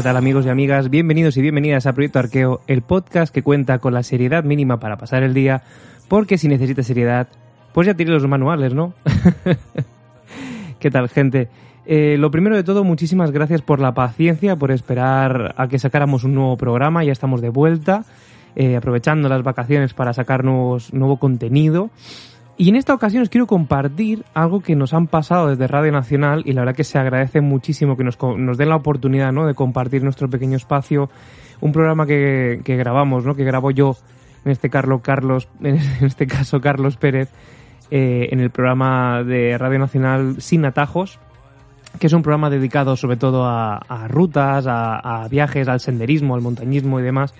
¿qué tal amigos y amigas? Bienvenidos y bienvenidas a Proyecto Arqueo, el podcast que cuenta con la seriedad mínima para pasar el día, porque si necesitas seriedad, pues ya tienes los manuales, ¿no? ¿Qué tal, gente? Eh, lo primero de todo, muchísimas gracias por la paciencia, por esperar a que sacáramos un nuevo programa, ya estamos de vuelta, eh, aprovechando las vacaciones para sacar nuevo contenido. Y en esta ocasión os quiero compartir algo que nos han pasado desde Radio Nacional y la verdad que se agradece muchísimo que nos, nos den la oportunidad ¿no? de compartir nuestro pequeño espacio, un programa que, grabamos, ¿no? que grabo yo, en este, Carlos, Carlos, en este caso Carlos Pérez, eh, en el programa de Radio Nacional Sin Atajos, que es un programa dedicado sobre todo a, rutas, a, viajes, al senderismo, al montañismo y demás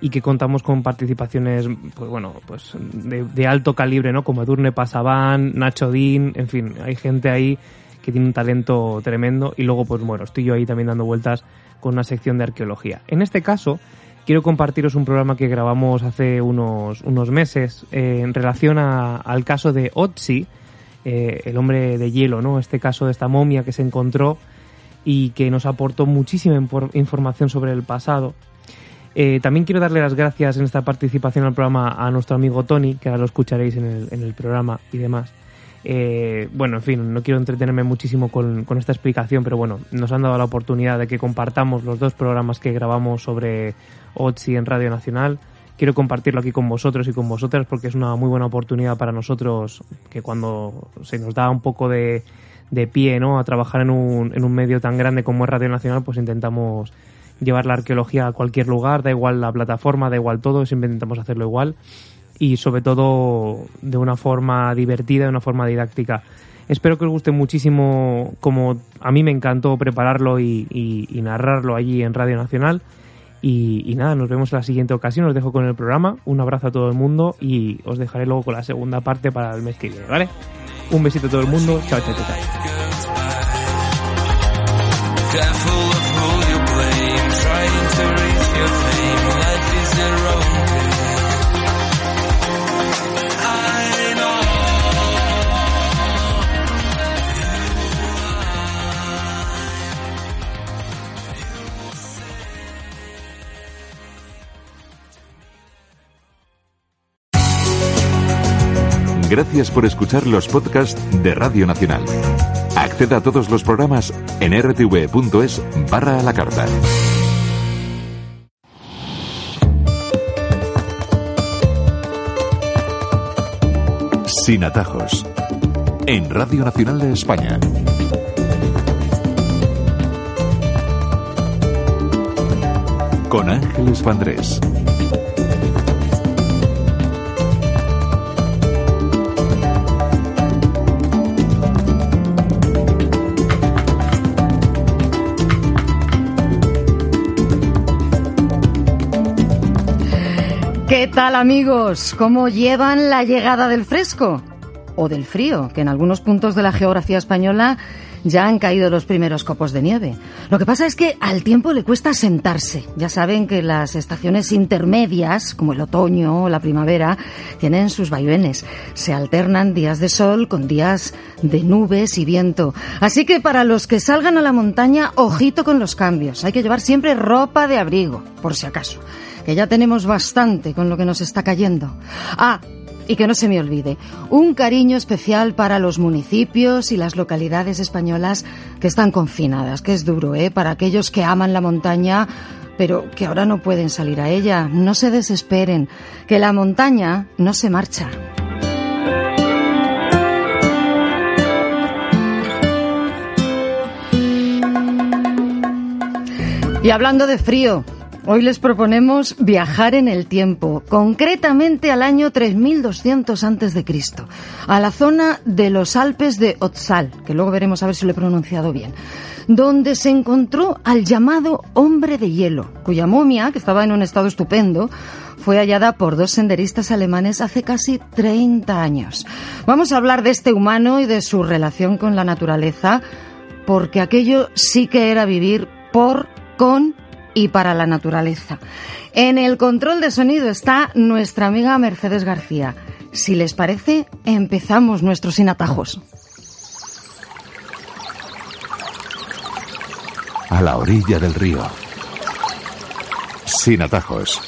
y que contamos con participaciones pues bueno pues de, alto calibre no como Edurne Pasaban Nacho Dean en fin hay gente ahí que tiene un talento tremendo y luego pues bueno estoy yo ahí también dando vueltas con una sección de arqueología en este caso quiero compartiros un programa que grabamos hace unos, unos meses eh, en relación al caso de Otzi eh, el hombre de hielo, ¿no? Este caso de esta momia que se encontró y que nos aportó muchísima información sobre el pasado. Eh, también quiero darle las gracias en esta participación al programa a nuestro amigo Tony, que ahora lo escucharéis en el, en el programa y demás. Eh, bueno, en fin, no quiero entretenerme muchísimo con, esta explicación, pero bueno, nos han dado la oportunidad de que compartamos los dos programas que grabamos sobre OTSI en Radio Nacional quiero compartirlo aquí con vosotros y con vosotras porque es una muy buena oportunidad para nosotros que cuando se nos da un poco de, pie ¿no? a trabajar en un, en un medio tan grande como es Radio Nacional, pues intentamos llevar la arqueología a cualquier lugar, da igual la plataforma, da igual todo, siempre intentamos hacerlo igual y sobre todo de una forma divertida, de una forma didáctica. Espero que os guste muchísimo como a mí me encantó prepararlo y, y narrarlo allí en Radio Nacional. Y, nada, nos vemos en la siguiente ocasión. Os dejo con el programa. Un abrazo a todo el mundo y os dejaré luego con la segunda parte para el mes que viene, ¿vale? Un besito a todo el mundo. Chao, chao, chao. Gracias por escuchar los podcasts de Radio Nacional. Acceda a todos los programas en rtv.es barra a la carta. Sin atajos. En Radio Nacional de España. Con Ángeles Vandrés. Tal amigos? ¿Cómo llevan la llegada del fresco? O del frío, que en algunos puntos de la geografía española ya han caído los primeros copos de nieve. Lo que pasa es que al tiempo le cuesta sentarse. Ya saben que las estaciones intermedias, como el otoño o la primavera, tienen sus vaivenes. Se alternan días de sol con días de nubes y viento. Así que para los que salgan a la montaña, ojito con los cambios. Hay que llevar siempre ropa de abrigo, por si acaso que ya tenemos bastante con lo que nos está cayendo. Ah, y que no se me olvide, un cariño especial para los municipios y las localidades españolas que están confinadas, que es duro, ¿eh? Para aquellos que aman la montaña, pero que ahora no pueden salir a ella. No se desesperen, que la montaña no se marcha. Y hablando de frío, Hoy les proponemos viajar en el tiempo, concretamente al año 3200 a.C., a la zona de los Alpes de Otzal, que luego veremos a ver si lo he pronunciado bien, donde se encontró al llamado hombre de hielo, cuya momia, que estaba en un estado estupendo, fue hallada por dos senderistas alemanes hace casi 30 años. Vamos a hablar de este humano y de su relación con la naturaleza, porque aquello sí que era vivir por, con y para la naturaleza. En el control de sonido está nuestra amiga Mercedes García. Si les parece, empezamos nuestros sin atajos. A la orilla del río, sin atajos.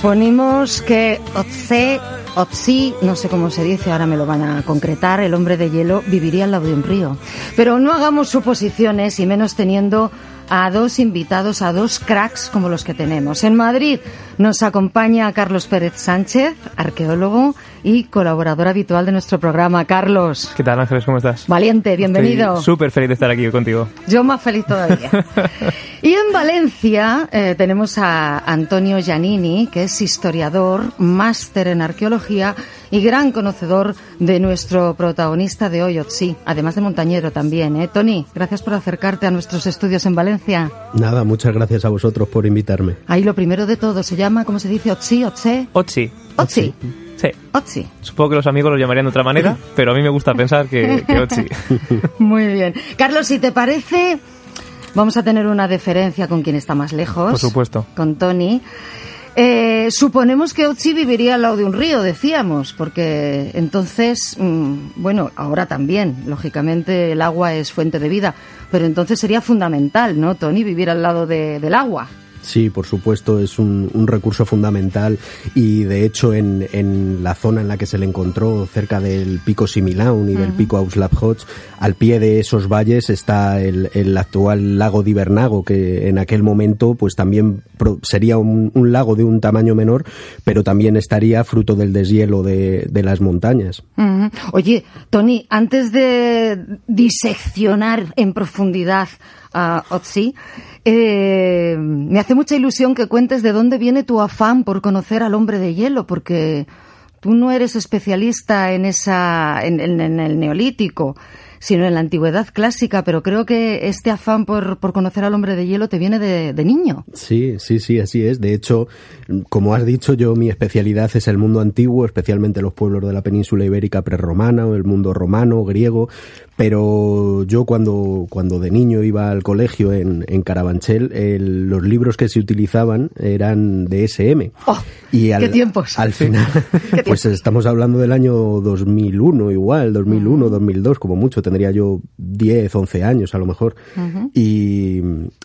Suponimos que Otse, Otsi, no sé cómo se dice, ahora me lo van a concretar, el hombre de hielo, viviría al lado de un río. Pero no hagamos suposiciones y menos teniendo a dos invitados, a dos cracks como los que tenemos. En Madrid nos acompaña Carlos Pérez Sánchez, arqueólogo y colaborador habitual de nuestro programa. Carlos, ¿Qué tal, Ángeles? ¿Cómo estás? valiente, bienvenido. Súper feliz de estar aquí contigo. Yo más feliz todavía. y en Valencia eh, tenemos a Antonio Giannini, que es historiador, máster en arqueología y gran conocedor de nuestro protagonista de hoy, Otsi, además de montañero también. ¿eh? Tony, gracias por acercarte a nuestros estudios en Valencia. Nada, muchas gracias a vosotros por invitarme. Ahí lo primero de todo se llama, ¿cómo se dice? Otsi, Otse, Otsi. Otsi, Sí. Otsi. Supongo que los amigos lo llamarían de otra manera, pero a mí me gusta pensar que, que Otsi. Muy bien. Carlos, si te parece, vamos a tener una deferencia con quien está más lejos. Por supuesto. Con Tony. Eh, suponemos que Otzi viviría al lado de un río, decíamos, porque entonces, mm, bueno, ahora también, lógicamente el agua es fuente de vida, pero entonces sería fundamental, ¿no, Tony, vivir al lado de- del agua? Sí, por supuesto, es un, un recurso fundamental y de hecho en, en la zona en la que se le encontró, cerca del pico Similaun y del pico Auslaphots, al pie de esos valles está el, el actual lago de Ibernago, que en aquel momento pues también pro- sería un, un lago de un tamaño menor, pero también estaría fruto del deshielo de, de las montañas. Oye, Tony, antes de diseccionar en profundidad a Otzi, eh, me hace mucha ilusión que cuentes de dónde viene tu afán por conocer al hombre de hielo, porque tú no eres especialista en esa, en, el neolítico, sino en la antigüedad clásica, pero creo que este afán por, por conocer al hombre de hielo te viene de, de niño. Sí, sí, sí, así es. De hecho, como has dicho, yo mi especialidad es el mundo antiguo, especialmente los pueblos de la península ibérica prerromana o el mundo romano, griego. Pero yo cuando, cuando de niño iba al colegio en, en Carabanchel, el- los libros que se utilizaban eran de SM. ¡Oh! y ¡Qué tiempos! Al final, ¡Qué pues estamos hablando del año 2001 igual, 2001, 2002, como mucho. Tendría yo 10, 11 años a lo mejor. y,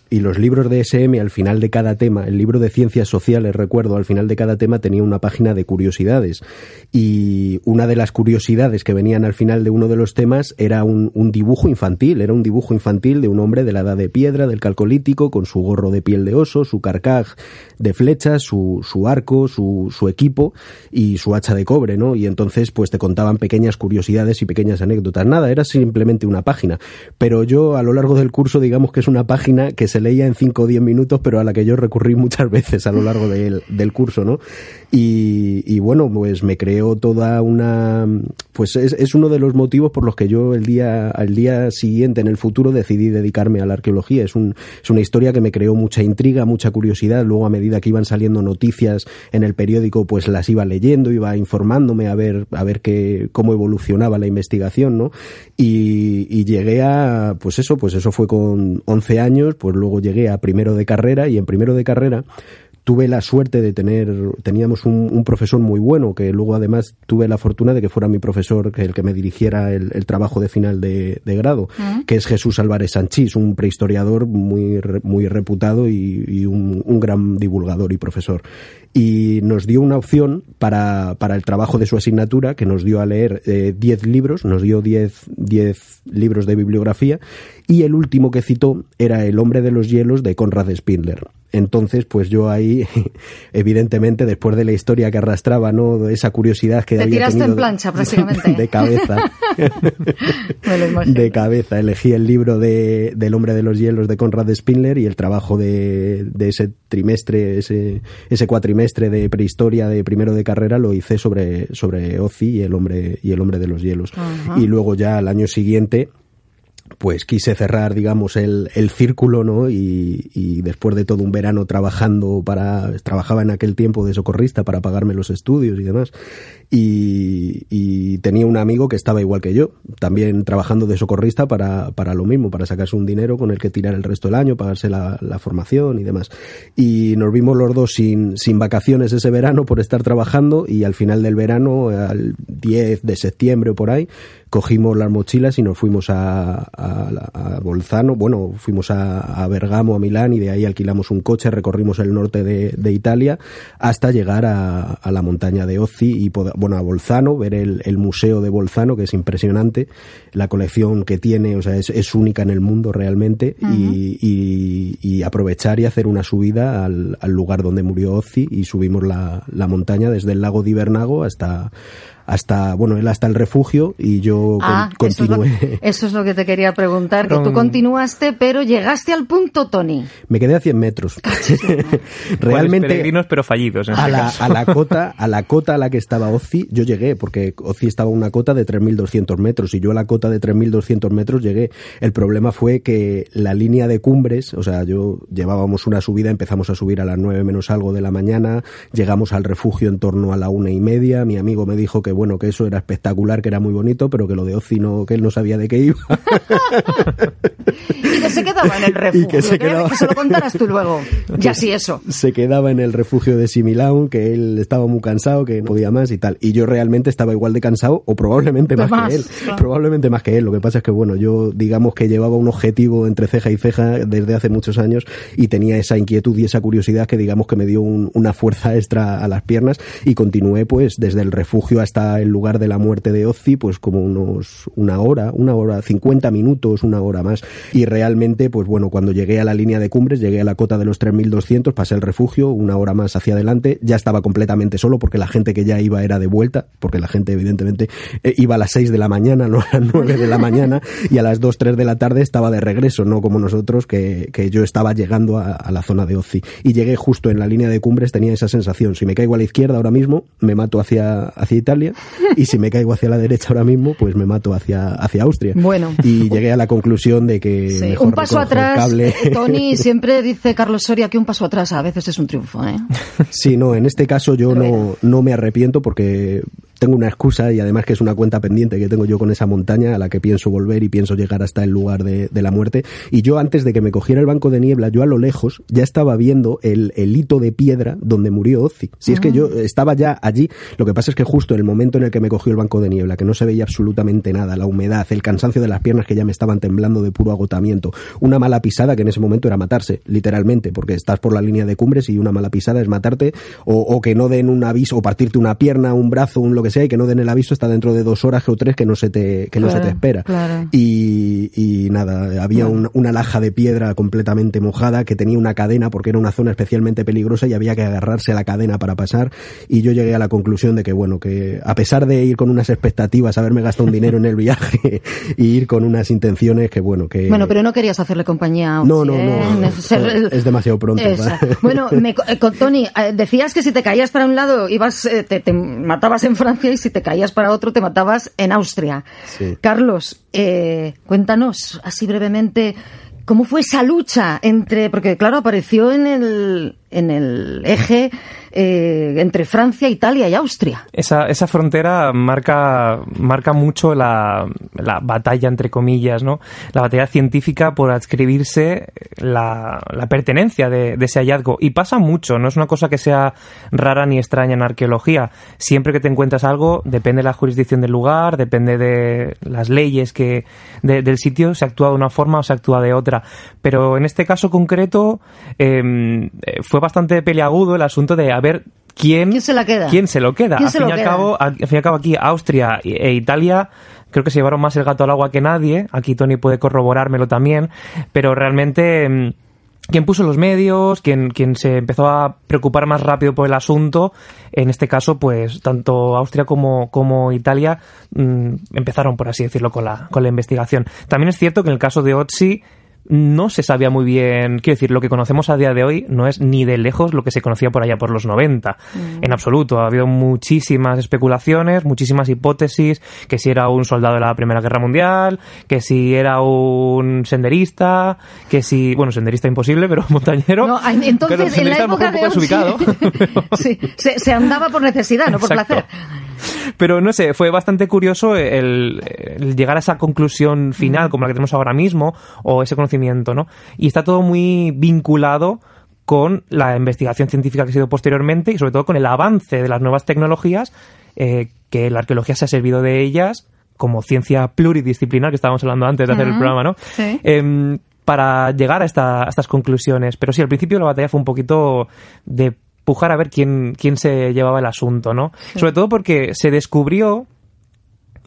y los libros de SM al final de cada tema, el libro de ciencias sociales, recuerdo, al final de cada tema tenía una página de curiosidades. Y una de las curiosidades que venían al final de uno de los temas era un, un dibujo infantil, era un dibujo infantil de un hombre de la edad de piedra, del calcolítico, con su gorro de piel de oso, su carcaj de flechas, su, su arco, su, su equipo y su hacha de cobre, ¿no? Y entonces pues te contaban pequeñas curiosidades y pequeñas anécdotas. Nada, era simplemente una página. Pero yo a lo largo del curso digamos que es una página que se leía en 5 o 10 minutos, pero a la que yo recurrí muchas veces a lo largo del, del curso, ¿no? Y, y bueno, pues me creó toda una... Pues es, es uno de los motivos por los que yo el día, al día siguiente, en el futuro, decidí dedicarme a la arqueología. Es, un, es una historia que me creó mucha intriga, mucha curiosidad. Luego, a medida que iban saliendo noticias en el periódico, pues las iba leyendo, iba informándome a ver, a ver qué, cómo evolucionaba la investigación, ¿no? Y, y llegué a, pues eso, pues eso fue con 11 años, pues luego llegué a primero de carrera y en primero de carrera tuve la suerte de tener, teníamos un, un, profesor muy bueno, que luego además tuve la fortuna de que fuera mi profesor, que el que me dirigiera el, el trabajo de final de, de grado, -huh. que es Jesús Álvarez Sanchís, un prehistoriador muy, muy reputado y, y un, un, gran divulgador y profesor. Y nos dio una opción para, para el trabajo de su asignatura, que nos dio a leer 10 eh, libros, nos dio 10 libros de bibliografía, y el último que citó era El hombre de los hielos de Conrad Spindler. Entonces, pues yo ahí, evidentemente, después de la historia que arrastraba, ¿no? De esa curiosidad que Te había tiraste tenido en plancha, prácticamente. De, cabeza. De cabeza. Elegí el libro de, del hombre de los hielos de Conrad Spindler y el trabajo de, de ese trimestre, ese, ese cuatrimestre de prehistoria de primero de carrera lo hice sobre, sobre Ozzy y el hombre, y el hombre de los hielos. Y luego ya al año siguiente pues quise cerrar, digamos, el, el círculo, ¿no? Y, después de todo un verano trabajando para, trabajaba en aquel tiempo de socorrista para pagarme los estudios y demás. Y, y tenía un amigo que estaba igual que yo, también trabajando de socorrista para, para lo mismo, para sacarse un dinero con el que tirar el resto del año, pagarse la, la formación y demás. Y nos vimos los dos sin, sin vacaciones ese verano por estar trabajando y al final del verano, al 10 de septiembre o por ahí, cogimos las mochilas y nos fuimos a, a, a Bolzano, bueno, fuimos a, a, Bergamo, a Milán y de ahí alquilamos un coche, recorrimos el norte de, de Italia hasta llegar a, a, la montaña de Ozzi y bueno, a Bolzano, ver el, el, museo de Bolzano que es impresionante, la colección que tiene, o sea, es, es única en el mundo realmente uh -huh. y, y, y, aprovechar y hacer una subida al, al lugar donde murió Ozzi y subimos la, la montaña desde el lago de Ibernago hasta hasta, bueno, él hasta el refugio y yo ah, con, continué. Eso es, lo, eso es, lo, que te quería preguntar, que tú continuaste, pero llegaste al punto, Tony. Me quedé a 100 metros. Realmente. peregrinos, pero fallidos. a, la, a, la, cota, a la cota a la que estaba Ozzy, yo llegué, porque Ozzy estaba a una cota de 3.200 metros y yo a la cota de 3.200 metros llegué. El problema fue que la línea de cumbres, o sea, yo llevábamos una subida, empezamos a subir a las 9 menos algo de la mañana, llegamos al refugio en torno a la una y media, mi amigo me dijo que bueno, que eso era espectacular, que era muy bonito, pero que lo de Ozzy no, que él no sabía de qué iba. y que se quedaba en el refugio. Y que se, quedaba... que se lo contaras tú luego. Ya sí, eso. Se quedaba en el refugio de Similaun, que él estaba muy cansado, que no podía más y tal. Y yo realmente estaba igual de cansado, o probablemente más, más que él. Claro. Probablemente más que él. Lo que pasa es que, bueno, yo digamos que llevaba un objetivo entre ceja y ceja desde hace muchos años y tenía esa inquietud y esa curiosidad que digamos que me dio un, una fuerza extra a las piernas y continué pues desde el refugio hasta el lugar de la muerte de Ozzy, pues como unos una hora, una hora, 50 minutos, una hora más. Y realmente, pues bueno, cuando llegué a la línea de cumbres, llegué a la cota de los 3200, pasé el refugio, una hora más hacia adelante, ya estaba completamente solo porque la gente que ya iba era de vuelta, porque la gente evidentemente eh, iba a las 6 de la mañana, no a las 9 de la mañana, y a las 2, 3 de la tarde estaba de regreso, no como nosotros, que, que yo estaba llegando a, la zona de Ozzy. Y llegué justo en la línea de cumbres, tenía esa sensación, si me caigo a la izquierda ahora mismo, me mato hacia, hacia Italia, y si me caigo hacia la derecha ahora mismo, pues me mato hacia, hacia Austria. Bueno. Y llegué a la conclusión de que sí, mejor un paso atrás, cable. Tony, siempre dice Carlos Soria que un paso atrás a veces es un triunfo, ¿eh? Sí, no, en este caso yo no, no me arrepiento porque tengo una excusa y además que es una cuenta pendiente que tengo yo con esa montaña a la que pienso volver y pienso llegar hasta el lugar de, de la muerte. Y yo antes de que me cogiera el banco de niebla, yo a lo lejos ya estaba viendo el, el hito de piedra donde murió Ozzy. Si es que yo estaba ya allí, lo que pasa es que justo en el momento en el que me cogió el banco de niebla, que no se veía absolutamente nada, la humedad, el cansancio de las piernas que ya me estaban temblando de puro agotamiento, una mala pisada que en ese momento era matarse, literalmente, porque estás por la línea de cumbres y una mala pisada es matarte o, o que no den un aviso o partirte una pierna, un brazo, un lo que sea y que no den el aviso hasta dentro de dos horas o tres que no se te, que claro, no se te espera. Claro. Y, y, nada, había un, una laja de piedra completamente mojada que tenía una cadena porque era una zona especialmente peligrosa y había que agarrarse a la cadena para pasar y yo llegué a la conclusión de que bueno, que a pesar de ir con unas expectativas, haberme gastado un dinero en el viaje y ir con unas intenciones que bueno, que... Bueno, pero no querías hacerle compañía a un No, no, no, ser... es demasiado pronto. Bueno, me, con Tony, decías que si te caías para un lado ibas, te, te matabas en Francia y si te caías para otro te matabas en Austria. Sí. Carlos, eh, cuéntanos así brevemente cómo fue esa lucha entre, porque claro, apareció en el, en el eje eh, entre Francia, Italia y Austria. Esa, esa frontera marca, marca mucho la, la, batalla, entre comillas, ¿no? La batalla científica por adscribirse la, la pertenencia de, ese hallazgo. Y pasa mucho, no es una cosa que sea rara ni extraña en arqueología. Siempre que te encuentras algo, depende de la jurisdicción del lugar, depende de las leyes que, de, del sitio, se actúa de una forma o se actúa de otra. Pero en este caso concreto, eh, fue bastante peliagudo el asunto de ver quién, ¿Quién se la queda. ¿Quién se lo queda? ¿Quién al, se fin lo y al, queda? cabo, al fin y al cabo aquí Austria e Italia creo que se llevaron más el gato al agua que nadie. Aquí Tony puede corroborármelo también, pero realmente quien puso los medios, quien, quien se empezó a preocupar más rápido por el asunto, en este caso, pues tanto Austria como, como Italia mm, empezaron, por así decirlo, con la, con la investigación. También es cierto que en el caso de Otzi, no se sabía muy bien, quiero decir, lo que conocemos a día de hoy no es ni de lejos lo que se conocía por allá por los 90, Mm. en absoluto. Ha habido muchísimas especulaciones, muchísimas hipótesis, que si era un soldado de la Primera Guerra Mundial, que si era un senderista, que si, bueno, senderista imposible, pero montañero. No, en- entonces, en la época de sí, se, se andaba por necesidad, no por Exacto. placer. Pero no sé, fue bastante curioso el, el llegar a esa conclusión final como la que tenemos ahora mismo, o ese conocimiento, ¿no? Y está todo muy vinculado con la investigación científica que ha sido posteriormente y sobre todo con el avance de las nuevas tecnologías, eh, que la arqueología se ha servido de ellas como ciencia pluridisciplinar, que estábamos hablando antes de hacer el programa, ¿no? sí. Em, para llegar a, esta- a estas conclusiones. Pero sí, al principio la batalla fue un poquito de pujar a ver quién, quién se llevaba el asunto, ¿no? Sobre todo porque se descubrió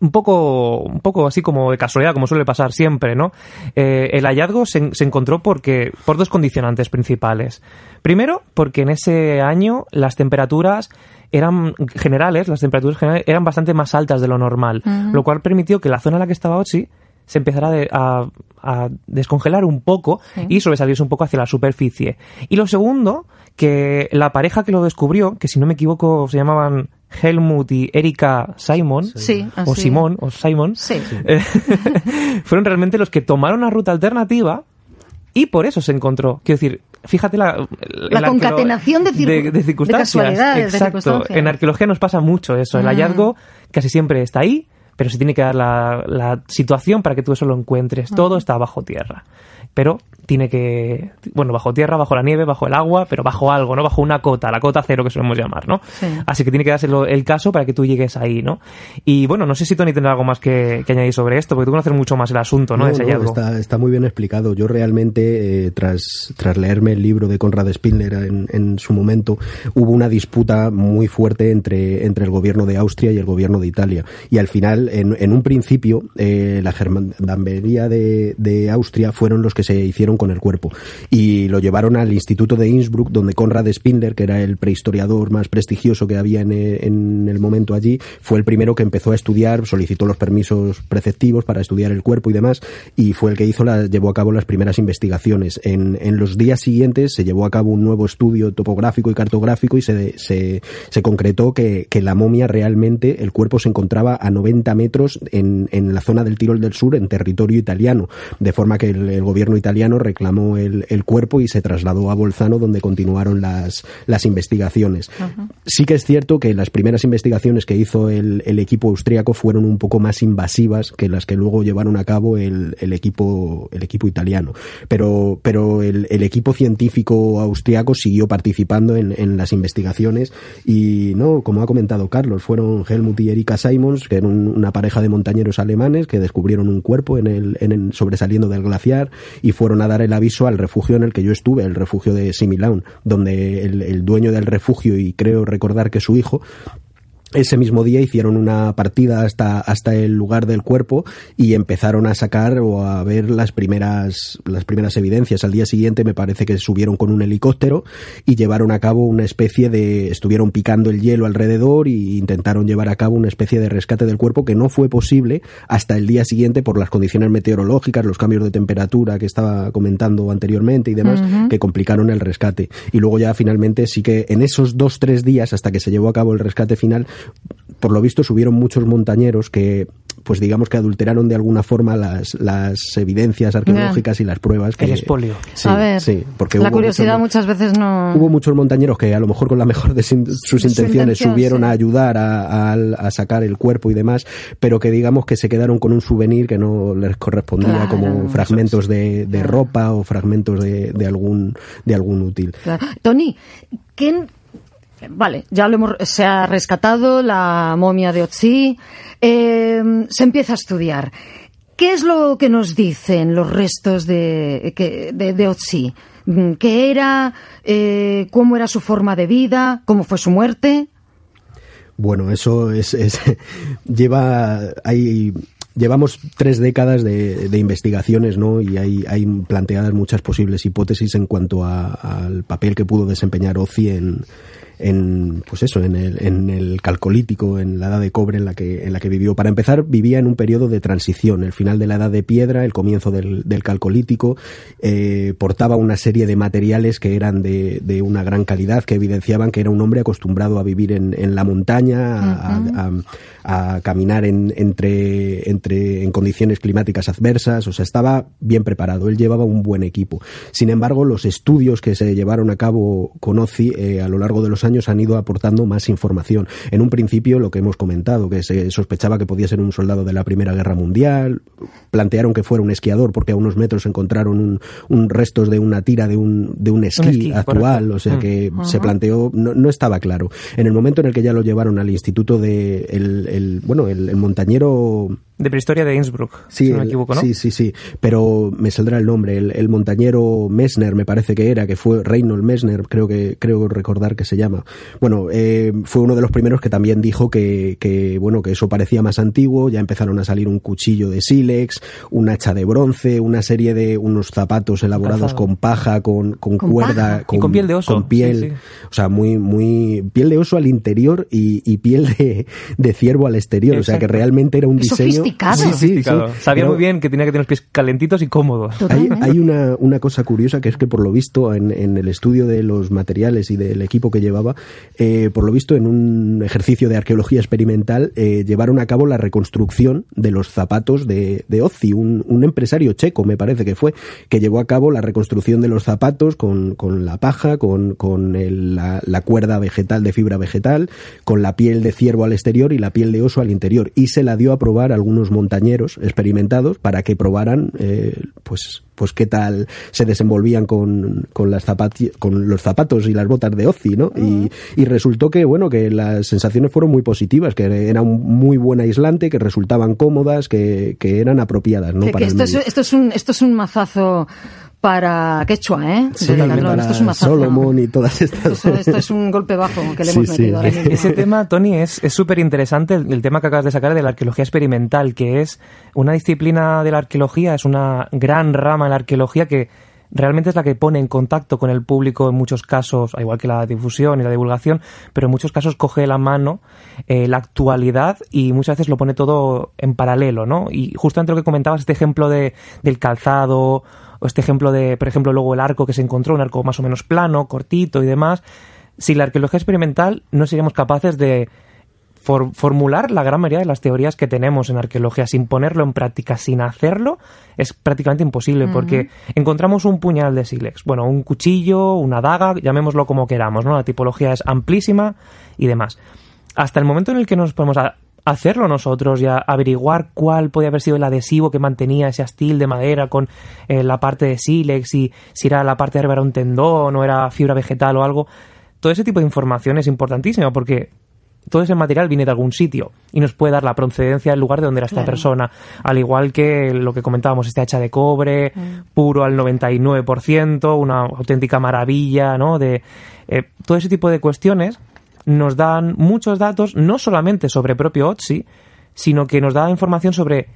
un poco, un poco así como de casualidad, como suele pasar siempre, ¿no? Eh, el hallazgo se, se encontró porque, por dos condicionantes principales. Primero, porque en ese año las temperaturas eran generales, las temperaturas generales eran bastante más altas de lo normal, lo cual permitió que la zona en la que estaba Otzi se empezara de- a, a descongelar un poco y sobresaliese un poco hacia la superficie. Y lo segundo, que la pareja que lo descubrió, que si no me equivoco se llamaban Helmut y Erika Simon, Sí, o así. Simón, o Simon, Sí. eh, fueron realmente los que tomaron una ruta alternativa y por eso se encontró. Quiero decir, fíjate la... La concatenación de de circunstancias. casualidades, de Exacto. circunstancias. En arqueología nos pasa mucho eso. El Mm. hallazgo casi siempre está ahí, pero se tiene que dar la, la situación para que tú eso lo encuentres. Todo está bajo tierra. Pero tiene que... Bueno, bajo tierra, bajo la nieve, bajo el agua, pero bajo algo, ¿no? Bajo una cota, la cota cero que solemos llamar, ¿no? Sí. Así que tiene que darse el caso para que tú llegues ahí, ¿no? Y bueno, no sé si Tony tendrá algo más que, que añadir sobre esto, porque tú conoces mucho más el asunto, ¿no? de está, está muy bien explicado. Yo realmente, eh, tras, tras leerme el libro de Conrad Spindler en, en su momento, hubo una disputa muy fuerte entre, entre el gobierno de Austria y el gobierno de Italia. Y al final, en, en un principio, eh, la gendarmería de, de Austria fueron los que se hicieron con el cuerpo. Y lo llevaron al Instituto de Innsbruck, donde Conrad Spindler, que era el prehistoriador más prestigioso que había en, eh, en el momento allí, fue el primero que empezó a estudiar, solicitó los permisos preceptivos para estudiar el cuerpo y demás, y fue el que hizo la, llevó a cabo las primeras investigaciones. En, en los días siguientes se llevó a cabo un nuevo estudio topográfico y cartográfico y se, se, se concretó que, que la momia realmente, el cuerpo se encontraba a 90 metros en, en la zona del Tirol del Sur, en territorio italiano, de forma que el, el gobierno italiano reclamó el, el cuerpo y se trasladó a Bolzano, donde continuaron las, las investigaciones. Sí que es cierto que las primeras investigaciones que hizo el, el equipo austríaco fueron un poco más invasivas que las que luego llevaron a cabo el, el equipo, el equipo italiano. Pero, pero el, equipo científico austriaco siguió participando en, en las investigaciones y, no, como ha comentado Carlos, fueron Helmut y Erika Simons, que eran un- una pareja de montañeros alemanes que descubrieron un cuerpo en el, en el- sobresaliendo del glaciar y fueron a dar el aviso al refugio en el que yo estuve, el refugio de Similaun, donde el, el dueño del refugio y creo recordar que su hijo ese mismo día hicieron una partida hasta, hasta el lugar del cuerpo y empezaron a sacar o a ver las primeras, las primeras evidencias. Al día siguiente me parece que subieron con un helicóptero y llevaron a cabo una especie de, estuvieron picando el hielo alrededor y intentaron llevar a cabo una especie de rescate del cuerpo que no fue posible hasta el día siguiente por las condiciones meteorológicas, los cambios de temperatura que estaba comentando anteriormente y demás, que complicaron el rescate. Y luego ya finalmente sí que en esos dos, tres días hasta que se llevó a cabo el rescate final, por lo visto subieron muchos montañeros que pues digamos que adulteraron de alguna forma las, las evidencias arqueológicas y las pruebas que El expolio. Sí, a ver, sí, porque la curiosidad muchos- muchas veces no... Hubo muchos montañeros que a lo mejor con la mejor de sin- sus Su intenciones subieron sí. a ayudar a, a- a sacar el cuerpo y demás, pero que digamos que se quedaron con un souvenir que no les correspondía Claro. como fragmentos de, de ropa o fragmentos de, de algún de algún útil. Claro. Tony, ¿quién... Vale, ya lo hemos, se ha rescatado la momia de Otzi, eh, se empieza a estudiar. ¿Qué es lo que nos dicen los restos de, que- de, Otzi? Mm, ¿Qué era? Eh, ¿Cómo era su forma de vida? ¿Cómo fue su muerte? Bueno, eso es, es- lleva hay llevamos tres décadas de, de investigaciones, ¿no? Y hay, hay planteadas muchas posibles hipótesis en cuanto a- al papel que pudo desempeñar Ozi en, en pues eso en el, en el calcolítico en la edad de cobre en la que en la que vivió. Para empezar vivía en un periodo de transición. El final de la edad de piedra el comienzo del, del calcolítico eh, portaba una serie de materiales que eran de, de una gran calidad que evidenciaban que era un hombre acostumbrado a vivir en, en la montaña a, a- a- a caminar en, entre entre en condiciones climáticas adversas. O sea estaba bien preparado. Él llevaba un buen equipo. Sin embargo los estudios que se llevaron a cabo con Ozi eh, a lo largo de los años han ido aportando más información. En un principio, lo que hemos comentado, que se sospechaba que podía ser un soldado de la Primera Guerra Mundial, plantearon que fuera un esquiador porque a unos metros encontraron un, un restos de una tira de un, de un esquí, esquí, actual, o sea Mm. que se planteó, no, no estaba claro. En el momento en el que ya lo llevaron al instituto de, el, el- bueno, el, el montañero De prehistoria de Innsbruck, Sí, si no me equivoco, ¿no? sí, sí, sí, pero me saldrá el nombre. El, el montañero Messner, me parece que era, que fue Reynold Messner, creo que creo recordar que se llama. Bueno, eh, fue uno de los primeros que también dijo que, que bueno que eso parecía más antiguo. Ya empezaron a salir un cuchillo de sílex, un hacha de bronce, una serie de unos zapatos elaborados Calzado. con paja, con, con, Con cuerda, paja. Y con piel de oso, con piel, sí, sí. o sea, muy muy piel de oso al interior y, y piel de, de ciervo al exterior. O sea, que realmente era un diseño sofisticado. Sí, sí, Sabía Pero- muy bien que tenía que tener los pies calentitos y cómodos. hay, Totalmente. hay una, una cosa curiosa que es que por lo visto en, en el estudio de los materiales y del equipo que llevaba, eh, por lo visto en un ejercicio de arqueología experimental eh, llevaron a cabo la reconstrucción de los zapatos de, de Ozzy, un, un empresario checo me parece que fue, que llevó a cabo la reconstrucción de los zapatos con, con la paja, con, con el- la, la cuerda vegetal de fibra vegetal, con la piel de ciervo al exterior y la piel de oso al interior y se la dio a probar a algunos montañeros experimentados para que probaran eh, pues pues qué tal se desenvolvían con, con las con los zapatos y las botas de Ozzy, ¿no? Y, y resultó que bueno que las sensaciones fueron muy positivas, que era un muy buen aislante, que resultaban cómodas, que, que eran apropiadas, ¿no? Que- que para el esto, es, medio. esto, es un, esto es un mazazo para quechua, ¿eh? Sí, De Decathlon. para esto es un mazazo. Solomon y todas estas. Esto, esto es un golpe bajo que le Sí, hemos sí. metido ahora. Ese tema, Tony, es es súper interesante, el, el tema que acabas de sacar de la arqueología experimental, que es una disciplina de la arqueología, es una gran rama de la arqueología que realmente es la que pone en contacto con el público en muchos casos, al igual que la difusión y la divulgación, pero en muchos casos coge la mano eh, la actualidad y muchas veces lo pone todo en paralelo, ¿no? Y justamente lo que comentabas, este ejemplo de, del calzado, o este ejemplo de, por ejemplo, luego el arco que se encontró, un arco más o menos plano, cortito y demás, sin la arqueología experimental no seríamos capaces de for- formular la gran mayoría de las teorías que tenemos en arqueología sin ponerlo en práctica, sin hacerlo, es prácticamente imposible porque encontramos un puñal de sílex, bueno, un cuchillo, una daga, llamémoslo como queramos, ¿no? La tipología es amplísima y demás. Hasta el momento en el que nos podemos a- hacerlo nosotros y a- averiguar cuál podía haber sido el adhesivo que mantenía ese astil de madera con eh, la parte de sílex y si era la parte de arriba era un tendón o era fibra vegetal o algo. Todo ese tipo de información es importantísima porque todo ese material viene de algún sitio y nos puede dar la procedencia del lugar de donde era esta Claro. persona. Al igual que lo que comentábamos, este hacha de cobre, puro al 99%, una auténtica maravilla, ¿no? De eh, todo ese tipo de cuestiones nos dan muchos datos, no solamente sobre propio Otzi, sino que nos da información sobre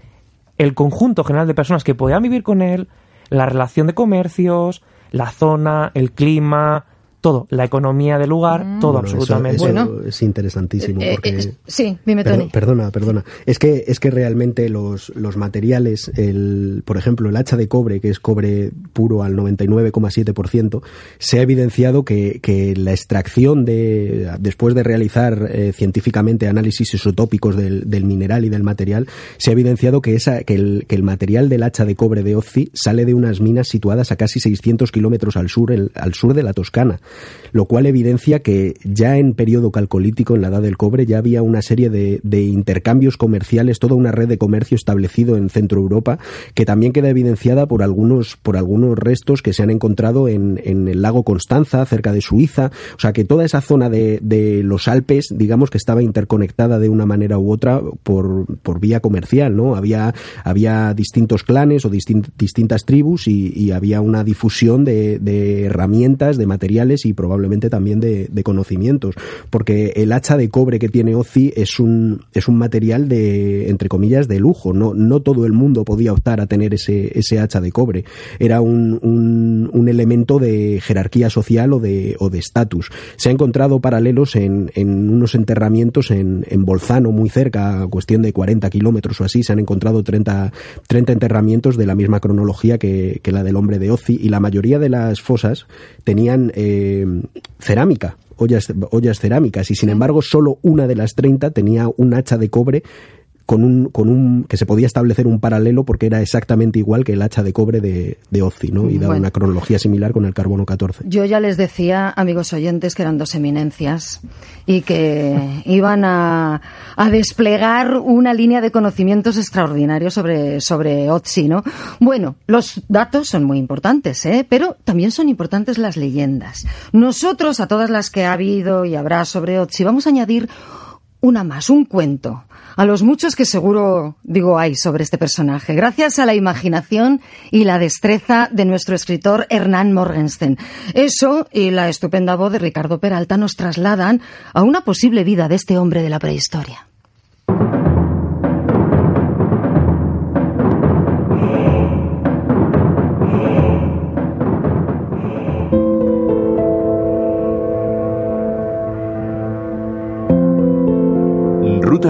el conjunto general de personas que podían vivir con él, la relación de comercios, la zona, el clima, todo, la economía del lugar, todo Bueno, eso- absolutamente. Eso, Bueno. es interesantísimo. Eh, porque... eh, sí, dime, Tony. Perdona, perdona. Es que, es que realmente los, los materiales, el, por ejemplo, el hacha de cobre, que es cobre puro al 99,7%, se ha evidenciado que, que la extracción de, después de realizar eh, científicamente análisis isotópicos del, del mineral y del material, se ha evidenciado que, esa, que, el, que el material del hacha de cobre de Ozzi sale de unas minas situadas a casi 600 kilómetros al sur, el- al sur de la Toscana, lo cual evidencia que ya en periodo calcolítico, en la edad del cobre, ya había una serie de, intercambios comerciales, toda una red de comercio establecido en Centro Europa, que también queda evidenciada por algunos, por algunos restos que se han encontrado en, en el lago Constanza, cerca de Suiza. O sea que toda esa zona de, de los Alpes, digamos que estaba interconectada de una manera u otra por, por vía comercial, ¿no? Había, había distintos clanes o distin- distintas tribus y, había una difusión de herramientas, de materiales y probablemente también de, conocimientos, porque el hacha de cobre que tiene Ozzy es un, es un material de, entre comillas, de lujo. No, no todo el mundo podía optar a tener ese, ese hacha de cobre. Era un, un, un elemento de jerarquía social o de o de estatus. Se ha encontrado paralelos en, en unos enterramientos en, en Bolzano, muy cerca, cuestión de 40 kilómetros o así, se han encontrado 30, 30 enterramientos de la misma cronología que, que la del hombre de Ozzy y la mayoría de las fosas tenían eh, cerámica, ollas, ollas cerámicas y sin embargo solo una de las 30 tenía un hacha de cobre con un, con un, que se podía establecer un paralelo porque era exactamente igual que el hacha de cobre de, de Ozzy, ¿no? Y daba una cronología similar con el carbono 14. Yo ya les decía, amigos oyentes, que eran dos eminencias y que iban a, a desplegar una línea de conocimientos extraordinarios sobre, sobre Ozzy, ¿no? Bueno, los datos son muy importantes, ¿eh? Pero también son importantes las leyendas. Nosotros, a todas las que ha habido y habrá sobre Ozzy, vamos a añadir una más, un cuento a los muchos que seguro, digo, hay sobre este personaje, gracias a la imaginación y la destreza de nuestro escritor Hernán Morgenstern. Eso y la estupenda voz de Ricardo Peralta nos trasladan a una posible vida de este hombre de la prehistoria.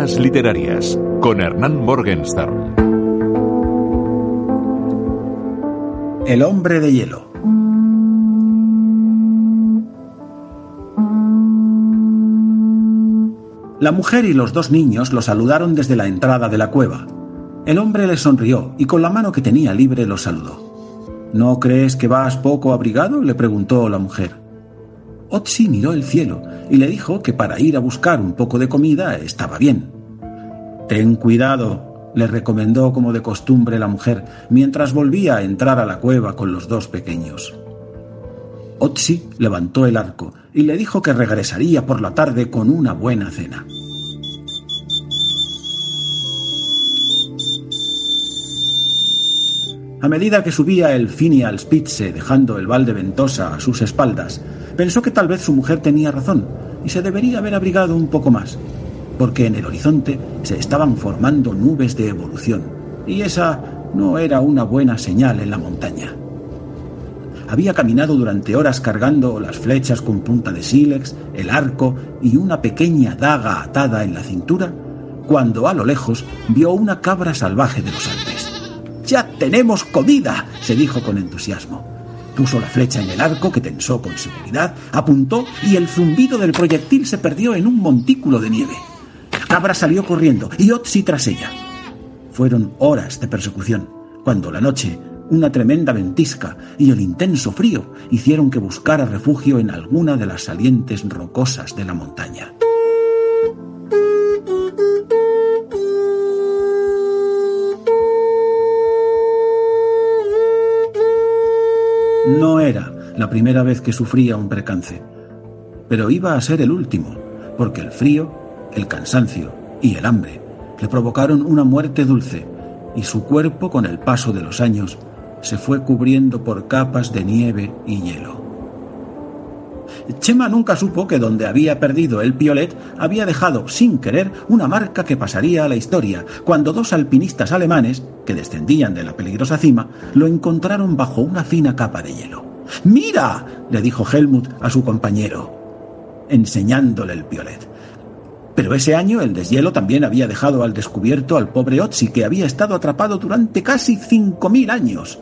Literarias con Hernán Morgenstern. El hombre de hielo. La mujer y los dos niños lo saludaron desde la entrada de la cueva. El hombre le sonrió y con la mano que tenía libre lo saludó. ¿No crees que vas poco abrigado? le preguntó la mujer. Otzi miró el cielo y le dijo que para ir a buscar un poco de comida estaba bien. Ten cuidado, le recomendó como de costumbre la mujer, mientras volvía a entrar a la cueva con los dos pequeños. Otzi levantó el arco y le dijo que regresaría por la tarde con una buena cena. A medida que subía el Fini al Spitze, dejando el Val de Ventosa a sus espaldas, pensó que tal vez su mujer tenía razón y se debería haber abrigado un poco más, porque en el horizonte se estaban formando nubes de evolución, y esa no era una buena señal en la montaña. Había caminado durante horas cargando las flechas con punta de sílex, el arco y una pequeña daga atada en la cintura, cuando a lo lejos vio una cabra salvaje de los Alpes. Ya tenemos comida, se dijo con entusiasmo. Puso la flecha en el arco que tensó con seguridad, apuntó y el zumbido del proyectil se perdió en un montículo de nieve. Cabra salió corriendo y Otzi tras ella. Fueron horas de persecución, cuando la noche, una tremenda ventisca y el intenso frío hicieron que buscara refugio en alguna de las salientes rocosas de la montaña. No era la primera vez que sufría un percance, pero iba a ser el último, porque el frío, el cansancio y el hambre le provocaron una muerte dulce, y su cuerpo, con el paso de los años, se fue cubriendo por capas de nieve y hielo. Chema nunca supo que donde había perdido el piolet había dejado sin querer una marca que pasaría a la historia, cuando dos alpinistas alemanes, que descendían de la peligrosa cima, lo encontraron bajo una fina capa de hielo. ¡Mira! le dijo Helmut a su compañero, enseñándole el piolet. Pero ese año el deshielo también había dejado al descubierto al pobre Otzi, que había estado atrapado durante casi cinco mil años.